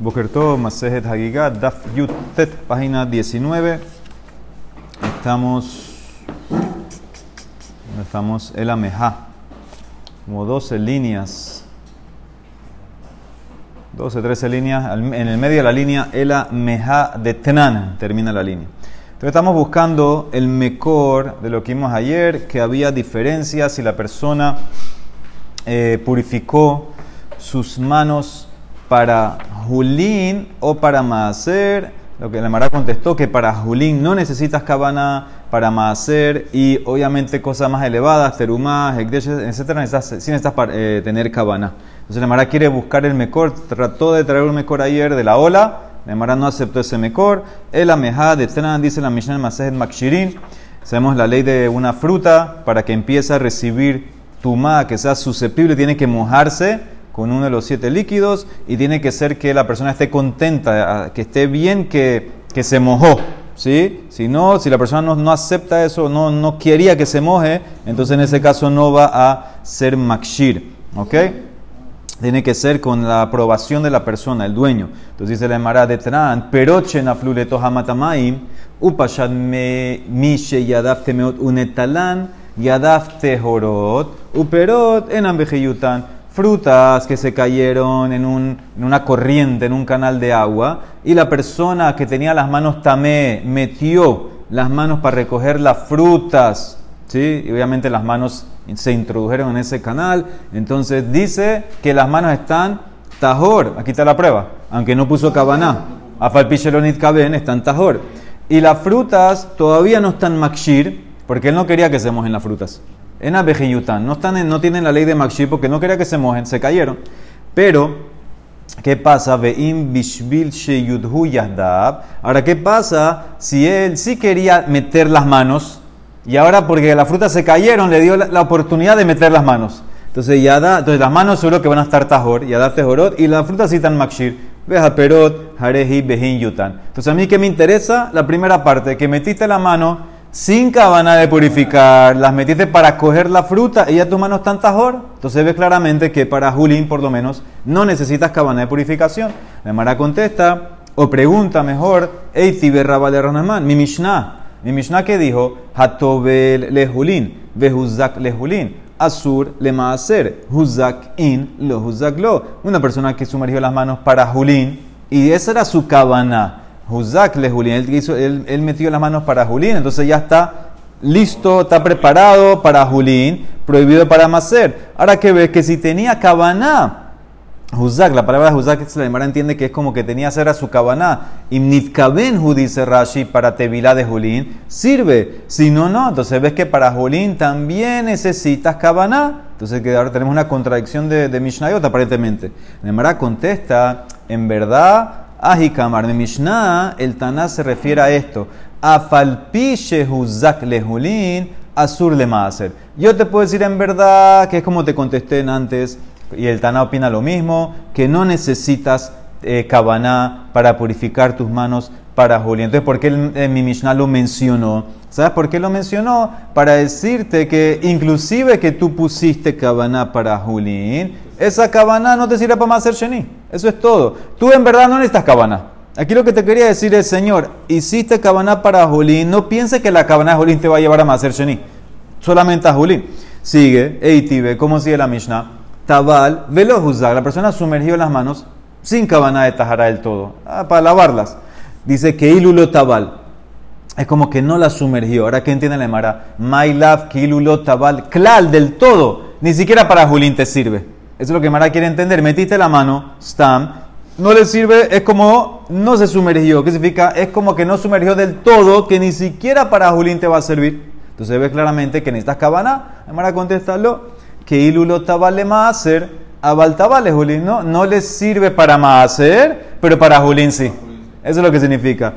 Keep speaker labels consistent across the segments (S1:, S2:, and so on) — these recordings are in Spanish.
S1: Bokerto, Masejet Hagigat, Daf Yut Tet, página 19. Estamos. Estamos El Ameja. Como 12 líneas. 12, 13 líneas. En el medio de la línea, El Ameja de Tnan termina la línea. Entonces estamos buscando el mejor de lo que vimos ayer, que había diferencias si la persona eh, purificó sus manos para Julín o para Maaser. Lo que la Mara contestó que para Julín no necesitas cabana, para Maaser y obviamente cosas más elevadas, terumás, etcétera, necesitas, sí necesitas eh, tener cabana. Entonces la Mara quiere buscar el mejor, trató de traer un mejor ayer de la ola, la Mara no aceptó ese mejor. El ameja de Tran, dice la Mishnah Masejet Makshirin. Sabemos la ley de una fruta, para que empiece a recibir tumá, que sea susceptible, tiene que mojarse con uno de los siete líquidos y tiene que ser que la persona esté contenta, que esté bien, que, que se mojó. ¿sí? Si no, si la persona no, no, acepta eso, no, no quería que se moje, entonces en ese caso no va a ser makshir. ¿Ok? Tiene que ser con la aprobación de la persona, el dueño. Entonces dice la Emara de Tran, peroche nafluleto hamatamaim, upashad me mishe yadaf temeot unetalan, yadaf tehorot, uperot en ambejeyutan frutas que se cayeron en, un, en, una corriente, en un canal de agua, y la persona que tenía las manos tamé metió las manos para recoger las frutas, ¿sí? y obviamente las manos se introdujeron en ese canal, entonces dice que las manos están tajor, aquí está la prueba, aunque no puso cabaná, afalpichelonit caben, están tajor, y las frutas todavía no están makshir, porque él no quería que se mojen las frutas en Abejiyutan. No, están no tienen la ley de Makshir porque no quería que se mojen, se cayeron. Pero, ¿qué pasa? Ahora, ¿qué pasa si él sí quería meter las manos y ahora porque las frutas se cayeron le dio la, oportunidad de meter las manos? Entonces, yada, entonces las manos seguro que van a estar tajor, yada tehorot, y las frutas sí están makshir. Veja perot, harehi, behin yutan. Entonces, a mí que me interesa la primera parte, que metiste la mano sin cabana de purificar, las metiste para coger la fruta y ya tus manos están tajor. Entonces ves claramente que para Julín, por lo menos, no necesitas cabana de purificación. La Mara contesta, o pregunta mejor, Eiti berraba de Ranamán, mi Mishnah. Mi Mishnah que dijo, Hatobel le Julín, Behuzak le Julín. Asur le maaser, huzak in, lo huzak lo. Una persona que sumergió las manos para Julín y esa era su cabana. Huzak le Julín, él, metió las manos para Julín, entonces ya está listo, está preparado para Julín, prohibido para Maser. Ahora que ves que si tenía Kabaná, Huzak, la palabra Huzak, la Gemara entiende que es como que tenía hacer a su Kabaná. Imnitkaben dice Rashi para Tevilá de Julín, sirve. Si no, no. Entonces ves que para Julín también necesitas Kabaná. Entonces que ahora tenemos una contradicción de, de Mishnayot aparentemente. La contesta, en verdad Ajikamar de Mishnah, el Taná se refiere a esto. Afalpi shehuzak lehulin, asur le maaser. Yo te puedo decir en verdad que es como te contesté antes, y el Taná opina lo mismo, que no necesitas eh, para purificar tus manos para Julín. Entonces, ¿por qué el, mi Mishnah lo mencionó? ¿Sabes por qué lo mencionó? Para decirte que inclusive que tú pusiste cabana para Julín, esa cabana no te sirve para más hacer sheni. Eso es todo. Tú en verdad no necesitas cabana. Aquí lo que te quería decir es, Señor, hiciste cabana para Julín, no piense que la cabana de Julín te va a llevar a hacer sheni. Solamente a Julín. Sigue, Eitibe, ¿cómo sigue la Mishnah? Tabal, velo la persona sumergió las manos sin cabana de tajara del todo, ah, para lavarlas. Dice que ilulo tabal. Es como que no la sumergió. Ahora, ¿qué entiende la Emara? My love, que tabal. Clal, del todo. Ni siquiera para Julín te sirve. Eso es lo que Mara quiere entender. Metiste la mano, stam, no le sirve, es como no se sumergió. ¿Qué significa? Es como que no sumergió del todo, que ni siquiera para Julín te va a servir. Entonces ves claramente que necesitas cabana. Mara contestarlo, que ilulo tabal le hacer, abal tabal Julín, ¿no? No le sirve para hacer, pero para Julín sí. Eso es lo que significa.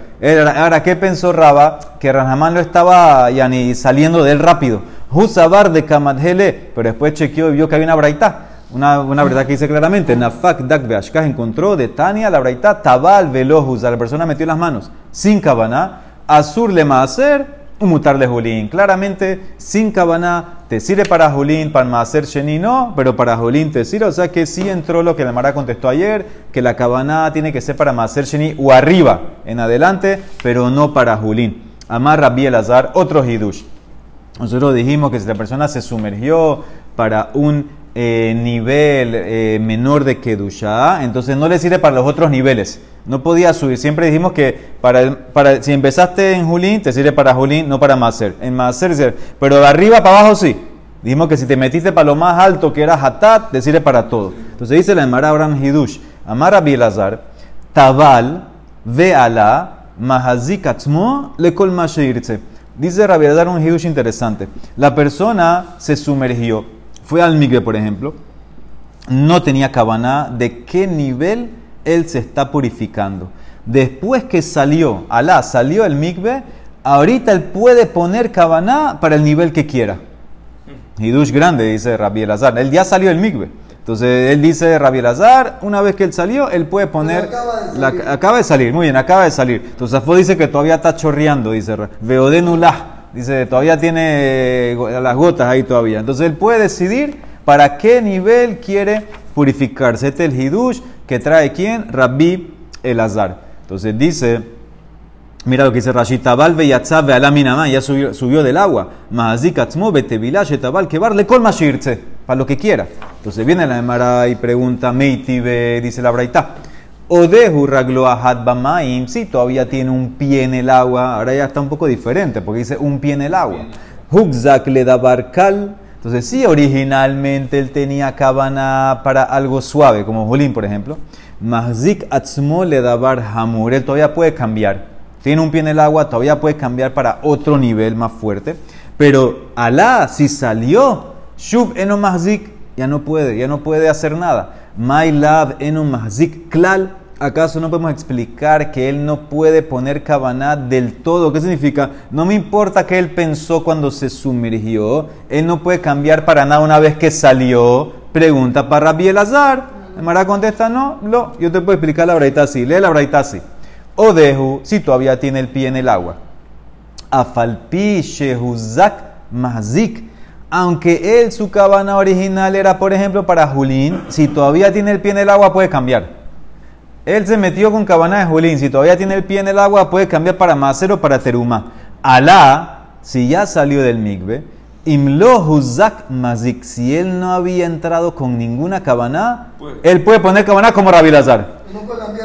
S1: Ahora, ¿qué pensó Raba? Que Ranamán lo estaba ya ni saliendo de él rápido. Husabar de Kamadhele, pero después chequeó y vio que había una braita. Una, una verdad que dice claramente, Nafak Dak encontró de Tania la braita Tabal Velohus, la persona metió las manos sin cabana, Azur le un mutar de Julín. Claramente, sin cabana, te sirve para Julín, para hacer Sheni no, pero para Julín te sirve. O sea que sí entró lo que la Mara contestó ayer, que la cabana tiene que ser para hacer Sheni o arriba, en adelante, pero no para Julín. Amar Rabbi Elazar, otro Hidush. Nosotros dijimos que si la persona se sumergió para un eh, nivel eh, menor de Kedusha, entonces no le sirve para los otros niveles. No podía subir. Siempre dijimos que para, para si empezaste en Julín, te sirve para Julín, no para Maser. En Maser, pero de arriba para abajo sí. Dijimos que si te metiste para lo más alto, que era Hatat, te sirve para todo. Entonces dice la Emara Abraham Hidush, Amara Bielazar, Tabal, Veala, Mahazik Atzmo, Lekol Dice Rabielazar un Hidush interesante. La persona se sumergió fue al migbe, por ejemplo, no tenía cabana, ¿de qué nivel él se está purificando? Después que salió, Alá salió el migbe, ahorita él puede poner cabana para el nivel que quiera. Hidush grande, dice Rabbi Elazar. Él ya salió el migbe. Entonces él dice Rabbi Elazar, una vez que él salió, él puede poner. Acaba de, salir, muy bien, acaba de salir. Entonces Afo dice que todavía está chorreando, dice Veodenullah. Dice, todavía tiene eh, las gotas ahí todavía. Entonces él puede decidir para qué nivel quiere purificarse. Este es el hidush que trae quién? Rabbi Elazar. Entonces dice, mira lo que dice Rashi, Tabal veyatzav alaminamá, ya subió, subió del agua. Mahazik atzmo betevila shetabal kebar le kol mashirtze, para lo que quiera. Entonces viene la Emara y pregunta, Meitibe, dice la Braita. Odehu ragloahat bamaim, sí, todavía tiene un pie en el agua, ahora ya está un poco diferente porque dice un pie en el agua. Hugzak le da barcal, entonces sí, originalmente él tenía cabana para algo suave, como Jolín, por ejemplo. Mahzik atzmo le da bar hamur, él todavía puede cambiar. Tiene un pie en el agua, todavía puede cambiar para otro nivel más fuerte. Pero Alá, si salió, Shub eno mahzik, ya no puede, ya no puede hacer nada. My love en un mahzik klal. ¿Acaso no podemos explicar que él no puede poner cabana del todo? ¿Qué significa? No me importa que él pensó cuando se sumergió. Él no puede cambiar para nada una vez que salió. Pregunta para Rabbi Elazar. El Mara contesta, no. Yo te puedo explicar la braita así. Lee la braita así. O deju, si todavía tiene el pie en el agua. Afalpi shehuzak mahzik aunque él, su cabana original era, por ejemplo, para Julín, si todavía tiene el pie en el agua, puede cambiar. Él se metió con cabana de Julín, si todavía tiene el pie en el agua, puede cambiar para Maser o para Teruma. Alá, si ya salió del Migbe, Imlo Huzak Mazik, si él no había entrado con ninguna cabana, él puede poner cabana como Rabilazar.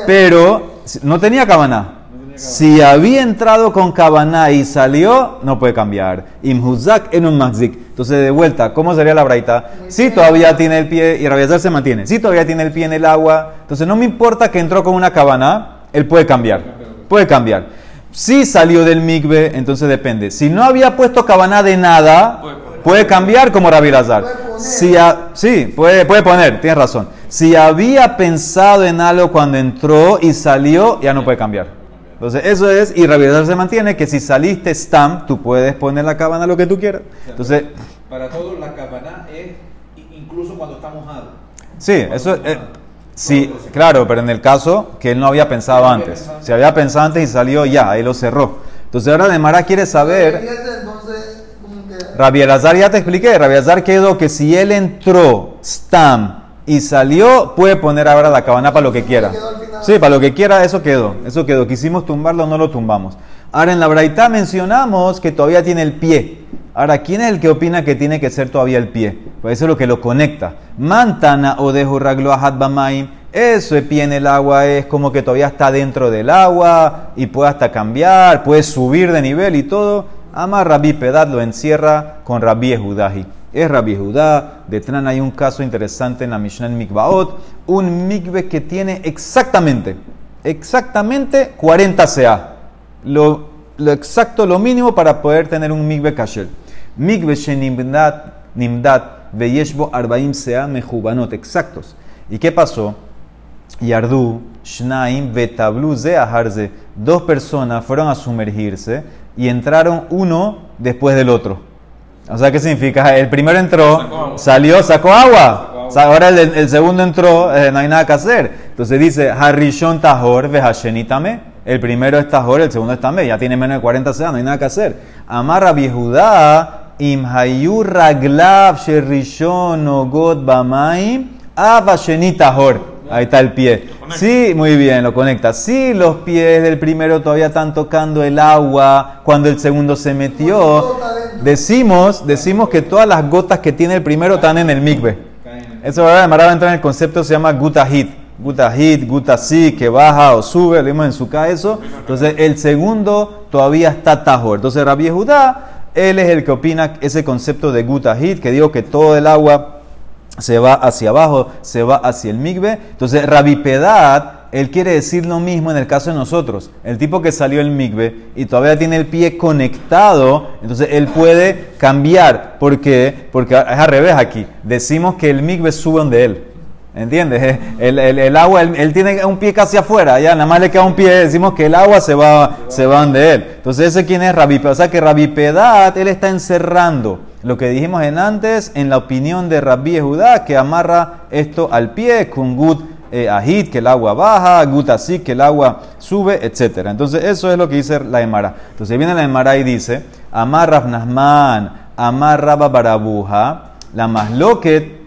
S1: Pero no tenía cabana. Si había entrado con cabana y salió, no puede cambiar. Imhuzak en un mazik. Entonces, de vuelta, ¿cómo sería la braita? Si todavía tiene el pie, y Rabiazar se mantiene. Si todavía tiene el pie en el agua, entonces no me importa que entró con una cabana, él puede cambiar. Puede cambiar. Si salió del migbe, entonces depende. Si no había puesto cabana de nada, puede cambiar como Rabiazar. Si sí, puede, puede poner, tienes razón. Si había pensado en algo cuando entró y salió, ya no puede cambiar. Entonces, eso es, y Rabiedad se mantiene que si saliste stam, tú puedes poner la cabana lo que tú quieras. Entonces,
S2: para todos la cabana es incluso cuando está mojado.
S1: Sí, eso es. sí, claro, pero en el caso que él no había pensado antes. Si había pensado antes y salió ya, ahí lo cerró. Entonces ahora de Mara quiere saber. Rabielazar ya te expliqué. Rabielazar quedó que si él entró stam y salió, puede poner ahora la cabana para lo que quiera. Sí, para lo que quiera, eso quedó. Eso quedó. Quisimos tumbarlo, no lo tumbamos. Ahora en la Braita mencionamos que todavía tiene el pie. Ahora, ¿quién es el que opina que tiene que ser todavía el pie? Pues eso es lo que lo conecta. Mantana o de bamaim. Eso de pie en el agua es como que todavía está dentro del agua y puede hasta cambiar, puede subir de nivel y todo. Ama Rabbi Pedad lo encierra con Rabbi Ehudahi es Rabbi Judá. De Tran hay un caso interesante en la Mishnah en Mikvaot, un mikve que tiene exactamente, exactamente 40 CA. Lo, exacto, lo mínimo para poder tener un mikve kasher. Mikve shenimdat nimdat veyeshbo arbaim sea mejubanot, exactos. ¿Y qué pasó? Yardu, Shnaim, Betablu, Zeaharze. Dos personas fueron a sumergirse y entraron uno después del otro. O sea, ¿qué significa? El primero entró, salió, sacó agua. ahora el, segundo entró, eh, no hay nada que hacer. Entonces dice, Harishon Tahor Vehashenitame. El primero es Tajor, el segundo es Tamé. Ya tiene menos de 40 sedas, no hay nada que hacer. Amarra Biehudá, Imhayu Raglav Sherishon Ogot Bamaim, Avasheni Tahor. Ahí está el pie. Sí, muy bien, lo conecta. Sí, los pies del primero todavía están tocando el agua cuando el segundo se metió. Decimos, decimos que todas las gotas que tiene el primero están en el mikve. Eso ahora va a entrar en el concepto se llama gutahit. Gutahit, gutasí, que baja o sube, vimos en su eso. Entonces el segundo todavía está tajor. Entonces Rabbi Judá, él es el que opina ese concepto de gutahit, que digo que todo el agua se va hacia abajo, se va hacia el migbe. Entonces, Rabipedad, él quiere decir lo mismo en el caso de nosotros. El tipo que salió el migbe y todavía tiene el pie conectado, entonces él puede cambiar. ¿Por qué? Porque es al revés aquí. Decimos que el migbe sube donde él. ¿Entiendes? El, agua, él, tiene un pie casi afuera, ya nada más le queda un pie, decimos que el agua se va, se va donde él. Entonces, ese quién es Rabipedad. O sea que Rabipedad, él está encerrando lo que dijimos en antes, en la opinión de Rabbi Judá, que amarra esto al pie con gut eh, que el agua baja, gut así, que el agua sube, etc. Entonces, eso es lo que dice la Emara. Entonces, viene la Emara y dice, amarra Nahman, amarra Barabuja, la masloquet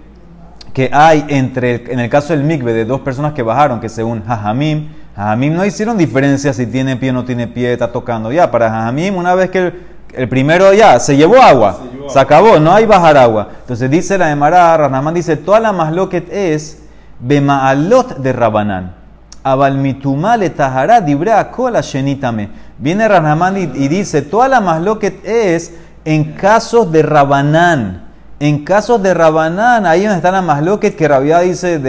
S1: que hay entre, en el caso del mikve, de dos personas que bajaron, que según Jajamim, Jajamim no hicieron diferencia si tiene pie o no tiene pie, está tocando. Ya, para Jajamim, una vez que el primero ya se llevó agua, se, acabó, no hay bajar agua. Entonces dice la de Mará, Ranamán dice, toda la masloquet es bemaalot de Rabanán. Abalmitumá le tajará dibrea cola shenitame. Viene Ranamán y, dice, toda la masloquet es en casos de Rabanán. En casos de Rabanán, ahí donde está la masloquet, que Rabia dice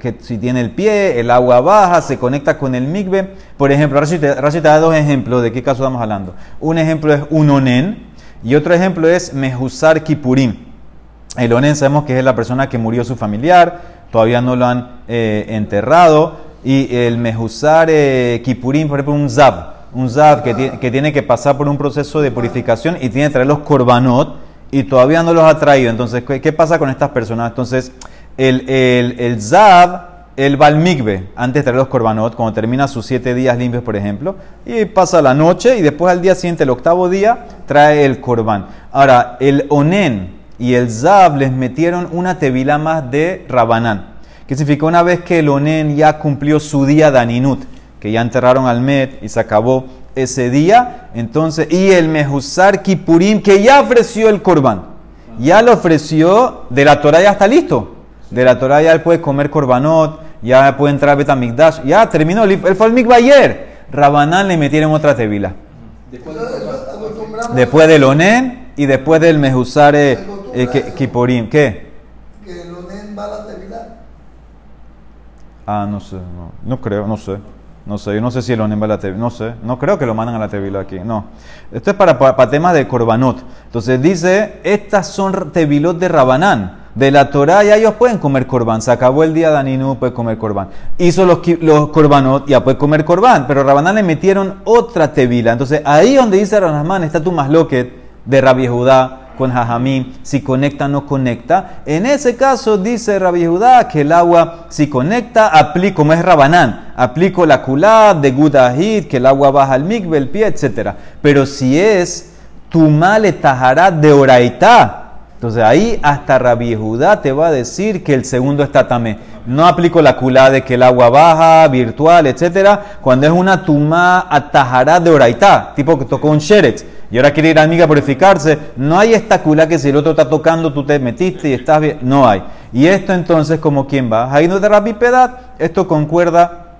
S1: que si tiene el pie, el agua baja, se conecta con el migbe. Por ejemplo, Rashi te, da dos ejemplos de qué caso estamos hablando. Un ejemplo es un onen y otro ejemplo es mejusar kipurim. El onen sabemos que es la persona que murió su familiar, todavía no lo han eh, enterrado. Y el mejusar eh, kipurim, por ejemplo, un zab. Un zab que, tiene que pasar por un proceso de purificación y tiene que traer los korbanot y todavía no los ha traído. Entonces, ¿qué, pasa con estas personas? Entonces, el, el, el Zab, el Balmigbe, antes de traer los korbanot, cuando termina sus siete días limpios, por ejemplo, y pasa la noche y después al día siguiente, el octavo día, trae el korban. Ahora, el Onen y el Zab les metieron una tevila más de Rabanán. ¿Qué significa? Una vez que el Onen ya cumplió su día de que ya enterraron al Met y se acabó ese día, entonces, y el Mejusar Kipurim, que ya ofreció el Corban, ya lo ofreció, de la Torah ya está listo. De la Torah ya él puede comer Corbanot, ya puede entrar a Betamigdash, ya terminó, él fue al Mikva ayer. Rabanán le metieron otra tevila. Después del Onen y después del Mejusar eh, Kipurim. ¿Qué?
S3: Que el Onen va a la tevila.
S1: Ah, no sé, no, no creo, no sé. No sé, yo no sé si el onen va a la tevila. No sé, no creo que lo mandan a la tevila aquí. No. Esto es para, para, temas de korbanot. Entonces dice, estas son tevilot de Rabanán. De la Torah ya ellos pueden comer korban. Se acabó el día de puede comer korban. Hizo los, los korbanot, ya puede comer korban. Pero Rabanán le metieron otra tevila. Entonces ahí donde dice Ranasman está tu masloquet de Rabbi Judá con Jajamim, si conecta no conecta. En ese caso dice Rabbi Judá que el agua si conecta, aplico, como es Rabanán, aplico la kulá de Gudahid, que el agua baja al mikve, el pie, etc. Pero si es Tumale tajará de Oraitá, entonces ahí hasta Rabbi Judá te va a decir que el segundo está tamé. No aplico la culá de que el agua baja, virtual, etc. Cuando es una tumá atajará de oraitá, tipo que tocó un sheret y ahora quiere ir a amiga a purificarse, no hay esta culá que si el otro está tocando, tú te metiste y estás bien. No hay. Y esto entonces, como quien va, ahí no de rabipedad, esto concuerda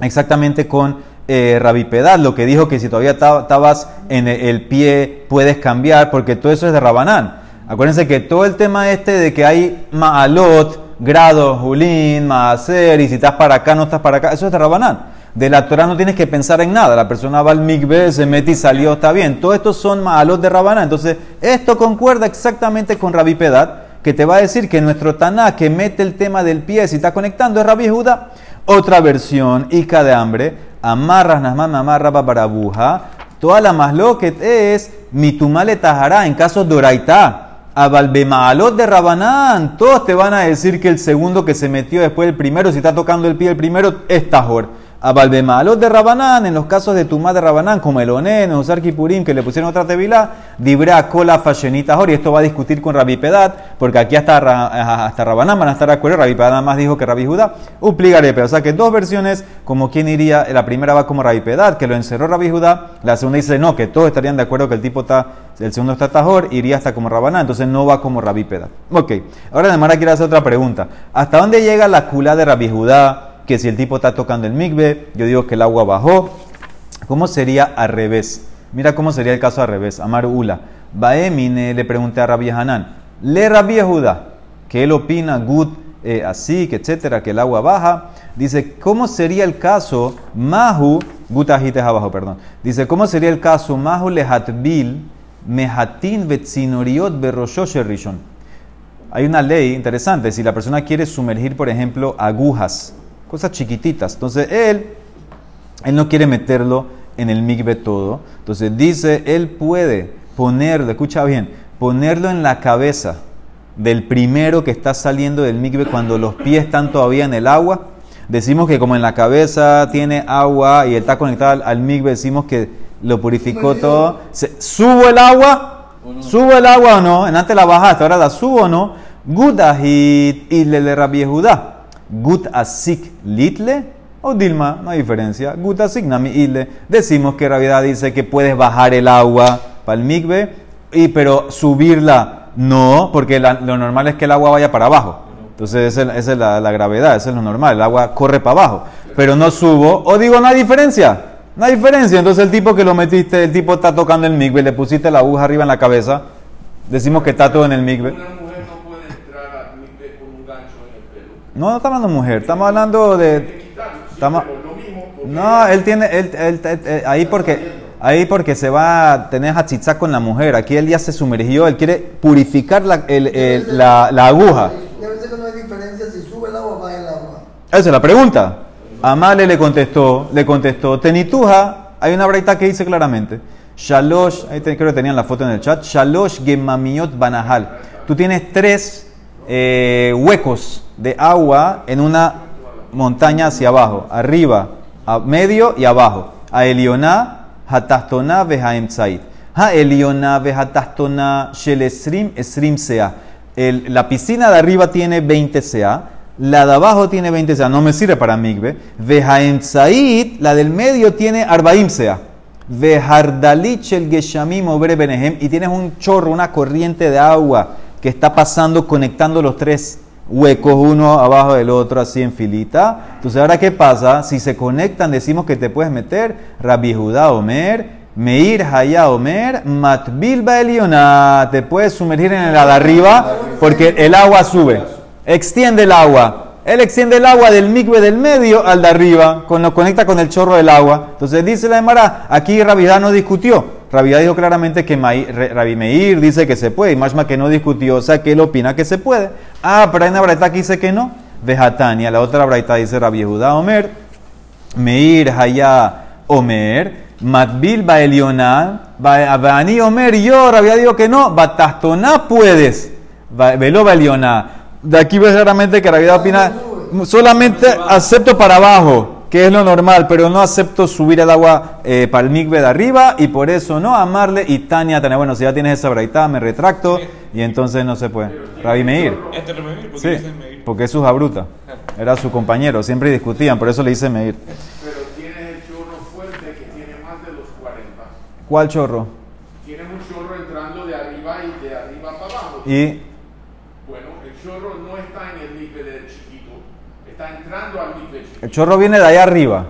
S1: exactamente con eh, rabipedad, lo que dijo que si todavía estabas en el pie puedes cambiar, porque todo eso es de rabanán. Acuérdense que todo el tema este de que hay maalot, grado, julín, maaser, y si estás para acá, no estás para acá, eso es de rabanán. De la Torah no tienes que pensar en nada. La persona va al mikve, se mete y salió, está bien. Todo esto son malos de Rabaná. Entonces, esto concuerda exactamente con Rabbi Pedad, que te va a decir que nuestro Taná que mete el tema del pie, si está conectando, es Rabbi Judá. Otra versión, Ica de hambre, amarras nasman amarra barabuja. Toda la más lo es mitumale tajará en casos de oraitá. Abalbemaalot de Rabanán, todos te van a decir que el segundo que se metió después del primero, si está tocando el pie el primero, es tajor. A Balbemalot de Rabanán, en los casos de Tumá de Rabanán, como el Onen, Usar Kipurim, que le pusieron otra tevilá, Dibra cola fashionita y esto va a discutir con Rabbi Pedat, porque aquí hasta, hasta Rabanán van a estar de acuerdo, Rabbi Pedat nada más dijo que Rabbi Judá, Upligarepe, o sea que dos versiones, como quien iría, la primera va como Rabbi Pedat, que lo encerró Rabbi Judá, la segunda dice no, que todos estarían de acuerdo que el tipo está, el segundo está tajor, iría hasta como Rabanán, entonces no va como Rabbi Pedat. Ok, ahora Nemara quiere hacer otra pregunta, ¿hasta dónde llega la culá de Rabbi Judá? Que si el tipo está tocando el migbe, yo digo que el agua bajó, ¿Cómo sería al revés? Mira cómo sería el caso al revés. Amar Ula. Baemine le pregunté a Rabbi Hanan. Le Rabbi Judá. Que él opina, good, eh, así, que etcétera, que el agua baja. Dice, ¿cómo sería el caso? Mahu, gut ajites abajo, perdón. Dice, ¿cómo sería el caso? Mahu lehatbil mehatin vetzinoriot berroshoshe rishon. Hay una ley interesante. Si la persona quiere sumergir, por ejemplo, agujas, cosas chiquititas, entonces él él no quiere meterlo en el migbe todo. Entonces dice, él puede ponerlo, escucha bien, ponerlo en la cabeza del primero que está saliendo del migbe cuando los pies están todavía en el agua. Decimos que como en la cabeza tiene agua y está conectado al, al migbe, decimos que lo purificó todo. Se- ¿Subo el agua? ¿Subo el agua o no? En antes la bajaste, ahora la subo o no. Gudahit y le Rabbi Judá. Gut asik litle o Dilma, no hay diferencia. Gut asik nami ile. Decimos que Rabiedad dice que puedes bajar el agua para el migbe, y, pero subirla no, porque lo normal es que el agua vaya para abajo. Entonces esa es, la, gravedad, eso es lo normal, el agua corre para abajo. Pero no subo, o digo, no hay diferencia. No hay diferencia. Entonces el tipo que lo metiste, el tipo está tocando el migbe, le pusiste la aguja arriba en la cabeza, decimos que está todo en el migbe.
S4: Una mujer no puede entrar al mikve con un gancho en el pelo.
S1: No, no estamos hablando de mujer, estamos hablando de... Estamos- No, él tiene, él, él- ahí porque, ahí porque se va a tener hachitzá con la mujer. Aquí él ya se sumergió, él quiere purificar la, el- el- la, la aguja.
S3: Debe ser que no hay diferencia si sube el agua o baja el agua.
S1: Esa es la pregunta. Amale le contestó, le contestó, Tenituja, hay una breita que dice claramente, Shalosh, ahí te- creo que tenían la foto en el chat, Shalosh Gemamiot Banahal. Tú tienes tres eh, huecos de agua en una montaña hacia abajo, arriba, a medio y abajo. A Elioná, Hatastona, Vejaemzait. Ha Elioná, Vehatastona, Shel Esrim, Sea. La piscina de arriba tiene 20 CA, la de abajo tiene 20 CA, no me sirve para migbe. Vejaemzait, la del medio tiene Arbaim CA. Vejardalich el Geshamim obre Benehem, y tienes un chorro, una corriente de agua que está pasando, conectando los tres huecos, uno abajo del otro, así en filita. Entonces, ¿ahora qué pasa? Si se conectan, decimos que te puedes meter Rabbi Judá Omer, Meir Haya Omer, Matbil Baeliona. Te puedes sumergir en la de arriba porque el agua sube. Extiende el agua. Él extiende el agua del migbe del medio al de arriba, con, lo conecta con el chorro del agua. Entonces dice la Emara, aquí Rabidá no discutió. Rabidá dijo claramente que Rabbi Meir dice que se puede, y Mashma que no discutió, o sea que él opina que se puede. Ah, pero hay una braita que dice que no. Vejatania, la otra braita dice Rabbi Judá Omer, Meir Haya Omer, Matbil Baelioná, Bani Omer, yo Rabia digo que no, Batastoná puedes, Velo Baelioná. De aquí ves claramente que Rabia opina, solamente acepto para abajo, que es lo normal, pero no acepto subir el agua eh, para el migbe de arriba y por eso no amarle y Tania, Tania, bueno, si ya tienes esa braita, me retracto y entonces no se puede. Rabbi Meir.
S2: Este Meir,
S1: Sí,
S2: Meir.
S1: porque es su jabruta. Era su compañero, siempre discutían, por eso le hice medir.
S4: Pero tienes el chorro fuerte que tiene más de los 40.
S1: ¿Cuál chorro?
S4: Tienes un chorro entrando de arriba y de arriba para abajo.
S1: Y
S4: Bueno, el chorro no está en el nivel del chiquito, está entrando al nivel chiquito.
S1: El chorro viene de allá arriba.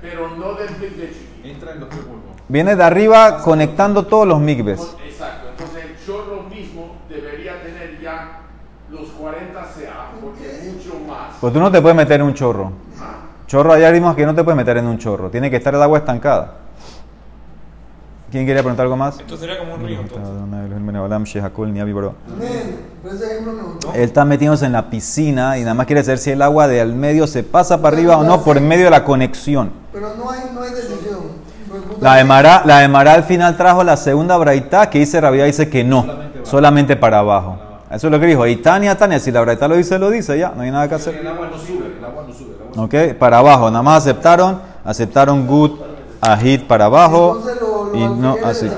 S4: Pero no del nivel chiquito.
S2: Entra en los pulmones.
S1: Viene de arriba conectando todos los migbes.
S4: Exacto, entonces el chorro mismo debería tener ya los 40 CA, porque es mucho más.
S1: Pues tú no te puedes meter en un chorro. Chorro, allá vimos que no te puedes meter en un chorro. Tiene que estar el agua estancada. ¿Quién quería preguntar algo más?
S2: Esto sería como un río, entonces.
S3: Amén. Por ese ejemplo me gustó.
S1: Él está metiéndose en la piscina y nada más quiere saber si el agua del medio se pasa para arriba o no por medio de la conexión.
S3: Pero no hay, no hay decisión. Pues,
S1: La de Mará, la de Mará al final trajo la segunda braita que dice Rabia dice que no, solamente para abajo. Eso es lo que dijo. Y Tania, Tania, si la braita lo dice, lo dice, ya, no hay nada que hacer.
S2: El agua no sube, el agua no sube.
S1: ¿Ok? Para abajo, nada más aceptaron, aceptaron good, ahit para abajo. Y no, así.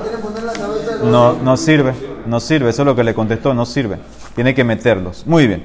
S1: No, no sirve, no sirve, eso es lo que le contestó, no sirve. Tiene que meterlos. Muy bien.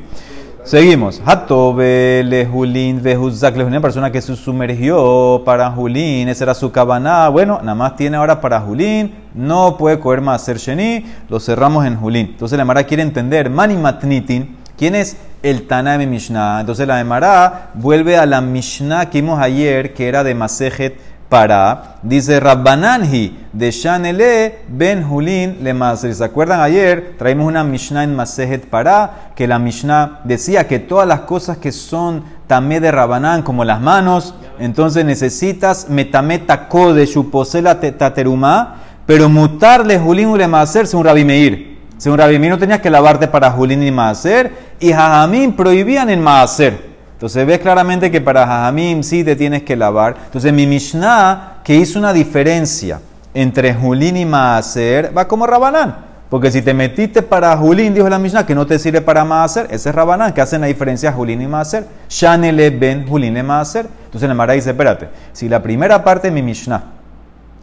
S1: Seguimos. Hatobe le Julín le una persona que se sumergió para Julín, esa era su cabana. Bueno, nada más tiene ahora para Julín, no puede coger más ser sheni, lo cerramos en Julín. Entonces la Mara quiere entender, Mani Matnitin, ¿quién es el Tana de mi Mishnah? Entonces la Mara vuelve a la Mishnah que vimos ayer, que era de Masejet para, dice Rabbananhi de Shanele ben Julin le Masri. ¿Se acuerdan ayer? Traímos una Mishnah en Masejet para, que la Mishnah decía que todas las cosas que son tamé de Rabbanán, como las manos, entonces necesitas metameta de chuposela taterumá, pero mutarle Julin le Maser según Rabbi Meir. Según Rabbi Meir no tenías que lavarte para Julin y Maaser, y Jajamín prohibían en Maaser. Entonces ves claramente que para Jajamim sí te tienes que lavar. Entonces mi Mishnah, que hizo una diferencia entre Julín y Maaser, va como Rabanán. Porque si te metiste para Julín, dijo la Mishnah, que no te sirve para Maaser, ese es Rabanán, que hacen la diferencia Julín y Maaser. Shanele ben Julín le Maaser. Entonces la Mara dice, espérate, si la primera parte de mi Mishnah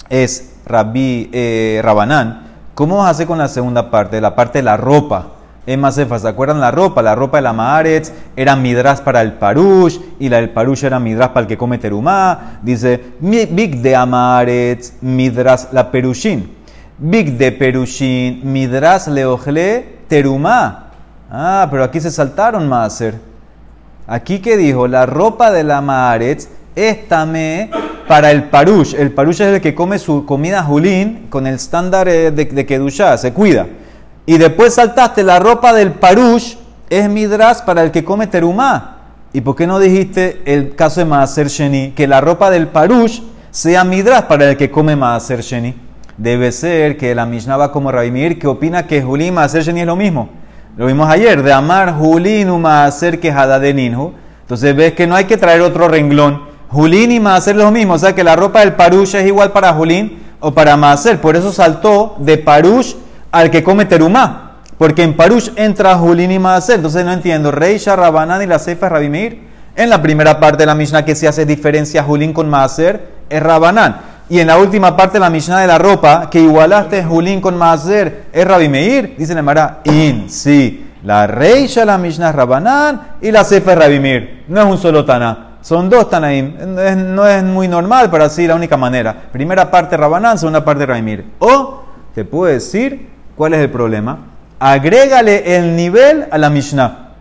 S1: es Rabbi, eh, Rabanán, ¿cómo vas a hacer con la segunda parte? La parte de la ropa. Es más, ¿se acuerdan la ropa? La ropa de la era midras para el parush y la del parush era midras para el que come terumá. Dice, "Mi- big de Amaretz, midras la perushin. Big de perushin, midras leojle terumá. Ah, pero aquí se saltaron Maaser. Aquí que dijo, la ropa de la Maaretz es para el parush. El parush es el que come su comida julín con el estándar eh, de, de Kedushá, se cuida. Y después saltaste, la ropa del parush es midras para el que come terumá. ¿Y por qué no dijiste el caso de Maaser Sheni? Que la ropa del parush sea midras para el que come Maaser Sheni. Debe ser que la Mishnah va como Rabimir, que opina que Julín Maaser Sheni es lo mismo. Lo vimos ayer, de amar Julín y Maaser que Hada de Ninhu. Entonces ves que no hay que traer otro renglón. Julín y Maaser es lo mismo, o sea que la ropa del parush es igual para Julín o para Maaser. Por eso saltó de parush al que come terumá. Porque en parush entra Julín y Maaser. Entonces no entiendo. Reisha, Rabanán y la Seifa Rabimir. En la primera parte de la Mishnah que se hace diferencia Julín con Maaser es Rabanán. Y en la última parte de la Mishnah de la ropa, que igualaste Julín con Maaser, es Rabbi Meir, dice la Mara, in, sí. La Reisha, la Mishnah es Rabanán y la Sefa es Rabbi Meir. No es un solo Taná. Son dos Tanaim. No es, muy normal, pero así la única manera. Primera parte Rabanán, segunda parte Rabbi Meir. O te puedo decir cuál es el problema. Agrégale el nivel a la Mishnah.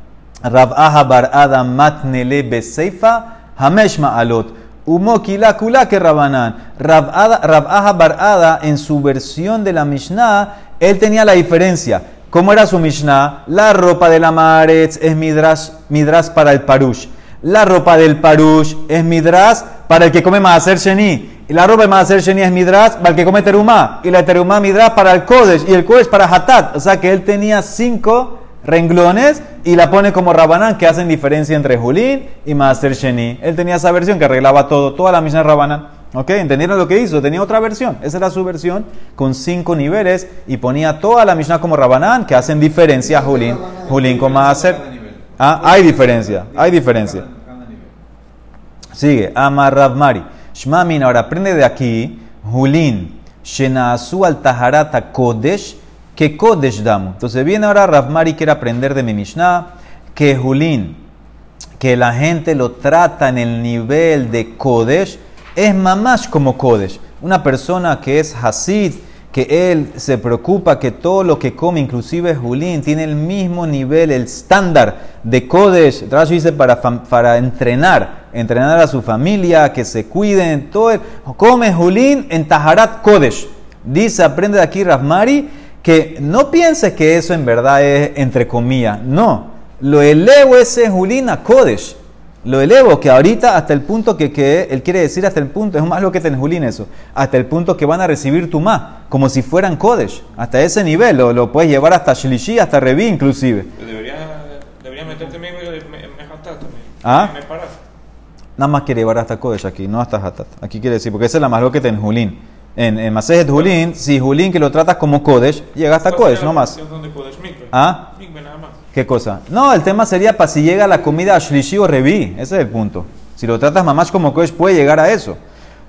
S1: Rav Aha bar Adam matnele beseifa hamesh ma'alot. Umo kila kula que Rabanán. Rav Ada- Rav Aha bar Ada, en su versión de la Mishnah, él tenía la diferencia. ¿Cómo era su Mishnah? La ropa de la Maretz es midrash, midrash para el parush. La ropa del parush es midrash para el que come maaser sheni. Y la ropa de maaser sheni es midrash para el que come terumá. Y la terumá midrash para el kodesh. Y el kodesh para hatat. O sea que él tenía cinco renglones y la pone como Rabanán, que hacen diferencia entre Julín y Maaser Sheni. Él tenía esa versión que arreglaba todo, toda la misma Rabanán. ¿Ok? ¿Entendieron lo que hizo? Tenía otra versión. Esa era su versión con cinco niveles y ponía toda la Mishnah como Rabanán, que hacen diferencia a Julín. Julín con Maaser. Ah, hay diferencia, hay diferencia. Sigue, Amar Rav Mari. Shmamin, ahora aprende de aquí, Julín, Shenasu al Taharata Kodesh, que Kodesh Damu. Entonces viene ahora Rav Mari, quiere aprender de mi Mishnah, que Julín, que la gente lo trata en el nivel de Kodesh, es mamash como Kodesh. Una persona que es Hasid, que él se preocupa que todo lo que come, inclusive Julín, tiene el mismo nivel, el estándar de Kodesh. Rashi dice para, para entrenar, entrenar a su familia, que se cuiden, todo. el- come Julín en Taharat Kodesh. Dice, aprende de aquí Rafmari, que no pienses que eso en verdad es entre comillas. No, lo elevo ese Julín a Kodesh. Lo elevo, que ahorita hasta el punto que, que él quiere decir hasta el punto, es más lo que te Julín eso, hasta el punto que van a recibir tu ma, como si fueran Kodesh. Hasta ese nivel, lo, lo puedes llevar hasta Shlishi, hasta Revi inclusive.
S5: Debería, debería meterte en Mejatat también.
S1: ¿Ah?
S5: Me paras.
S1: Nada más quiere llevar hasta Kodesh aquí, no hasta Hatat. Aquí quiere decir, porque esa es la más lo que te Julín. En, en Masejet Julín, si Julín que lo tratas como Kodesh, llega hasta Kodesh, no más. ¿Ah?
S5: Mikve nada más.
S1: ¿Qué cosa? No, el tema sería para si llega la comida a Shlishi o Revi. Ese es el punto. Si lo tratas mamash como Kodesh, puede llegar a eso.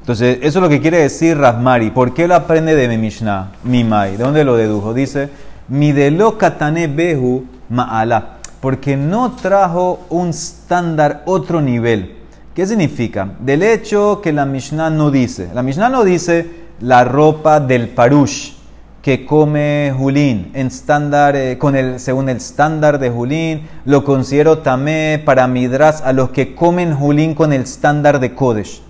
S1: Entonces, eso es lo que quiere decir Rasmari. ¿Por qué lo aprende de mi Mishnah, mi Mai? ¿De dónde lo dedujo? Dice, Midelo katane behu ma'ala. Porque no trajo un estándar, otro nivel. ¿Qué significa? Del hecho que la Mishnah no dice. La Mishnah no dice la ropa del parush que come Julín en estándar, eh, con el, según el estándar de Julín, lo considero tamé para midras a los que comen Julín con el estándar de Kodesh.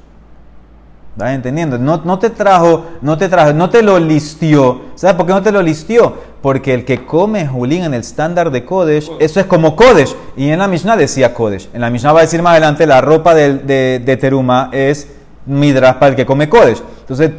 S1: ¿Vas entendiendo? No, no te trajo, no te trajo, no te lo listió. ¿Sabes por qué no te lo listió? Porque el que come Julín en el estándar de Kodesh, eso es como Kodesh. Y en la Mishnah decía Kodesh. En la Mishnah va a decir más adelante, la ropa de, de, de Teruma es midras para el que come Kodesh. Entonces,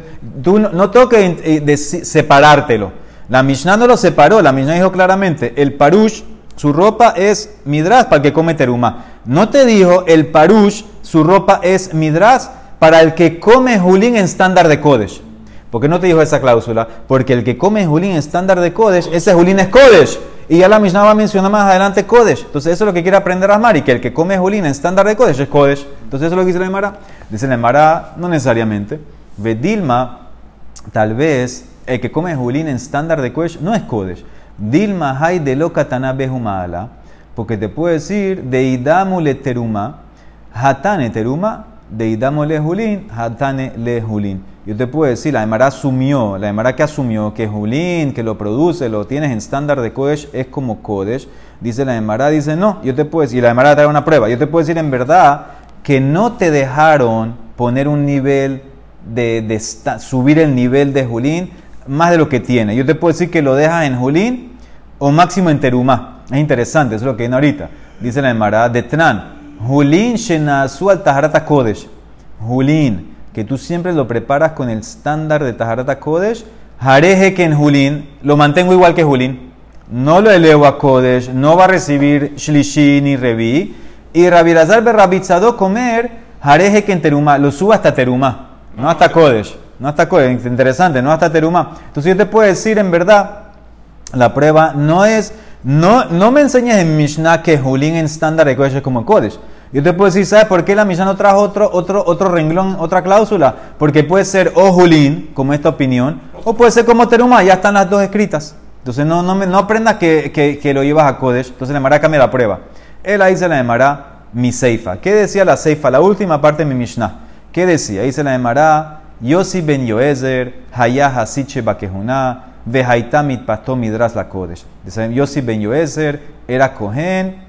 S1: tú no, no tengo eh, separártelo. La Mishnah no lo separó. La Mishnah dijo claramente, el parush, su ropa es midras para el que come Teruma. No te dijo, el parush, su ropa es midras para el que come Julín en estándar de Kodesh. ¿Por qué no te dijo esa cláusula? Porque el que come Julín estándar de Kodesh, ese Julín es Kodesh. Y ya la Mishnah va a mencionar más adelante Kodesh. Entonces eso es lo que quiere aprender Asmari, que el que come Julín estándar de Kodesh es Kodesh. Entonces eso es lo que dice la Emara. Dice la no necesariamente. Vedilma, tal vez el que come Julín en estándar de Kodesh no es Kodesh. Dilma hay de lo katana behumala, porque te puede decir de idamu le teruma, hatane teruma, de idamu le julín, hatane le julín. Yo te puedo decir, la Emara asumió, la Emara que asumió que Julín, que lo produce, lo tienes en estándar de Kodesh, es como Kodesh. Dice la Emara, dice no, yo te puedo decir, y la Emara trae una prueba, yo te puedo decir en verdad que no te dejaron poner un nivel de, subir el nivel de Julín más de lo que tiene. Yo te puedo decir que lo dejas en Julín o máximo en Terumá. Es interesante, eso es lo que viene ahorita. Dice la Emara de Tran, Julín shenasu al kodesh. Julín, que tú siempre lo preparas con el estándar de taharata kodesh. Jareje que en Julín lo mantengo igual que Julín. No lo elevo a kodesh, no va a recibir shlishi ni revi. Y Rabirazar Berrabitzado comer jareje que en Terumá, lo subo hasta Terumá, no hasta kodesh. No hasta kodesh, interesante, no hasta Terumá. Entonces yo te puedo decir en verdad, la prueba no es, no, no me enseñes en Mishnah que Julín en estándar de Kodesh es como Kodesh. Yo te puedo decir, ¿sabes por qué la Mishnah no trajo otro, otro, otro renglón, otra cláusula? Porque puede ser o Julín, como esta opinión, o puede ser como Teruma, ya están las dos escritas. Entonces no, no, no aprendas que, que, que lo llevas a Kodesh. Entonces la Emara cambia la prueba. Él ahí se la Emara mi Seifa. ¿Qué decía la Seifa? La última parte de mi Mishnah. ¿Qué decía? Dice la Emara, Yossi ben Yoezer, Hayah Hasiche Bakehuná, Vehaitamit Pasto Midras la Kodesh. Yossi ben Yoezer era Cohen,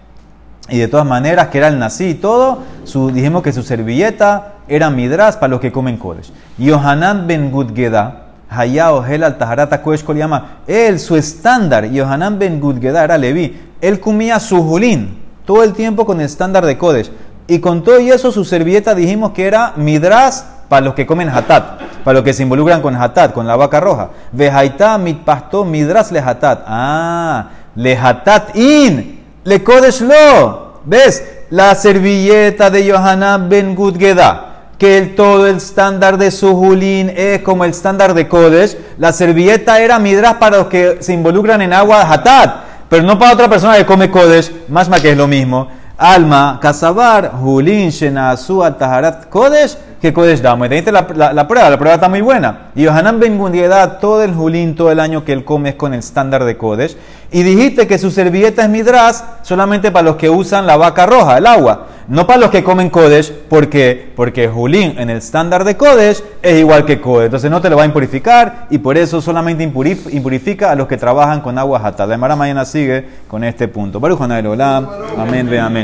S1: y de todas maneras, que era el nací y todo, su, dijimos que su servilleta era midras para los que comen kodesh. Yohanan ben Gudgeda, Haya Ohel al Taharata Kodesh Kol Yama, él, su estándar, Yohanan ben Gudgeda era Levi, él comía su julín todo el tiempo con estándar de kodesh. Y con todo eso, su servilleta dijimos que era midras para los que comen hatat, para los que se involucran con hatat, con la vaca roja. Vejaita mit pasto midras le hatat. Ah, le hatat in. Le Kodesh lo. ¿Ves? La servilleta de Yohanan Ben Gudgeda, que el, todo el estándar de su julín es como el estándar de Kodesh. La servilleta era midras para los que se involucran en agua hatat, pero no para otra persona que come Kodesh, más que es lo mismo. Alma, Kasabar, Julín, Shenasu, Taharat, Kodesh, que Kodesh damos. Y la, la, prueba, la prueba está muy buena. Y Yohanan Ben todo el Julín, todo el año que él come es con el estándar de Kodesh. Y dijiste que su servilleta es midras solamente para los que usan la vaca roja, el agua. No para los que comen Kodesh, porque, porque Julín en el estándar de Kodesh es igual que Kodesh. Entonces no te lo va a impurificar y por eso solamente impurif- impurifica a los que trabajan con agua jata. La Emara mañana sigue con este punto. Baruch. Amén, ve amén.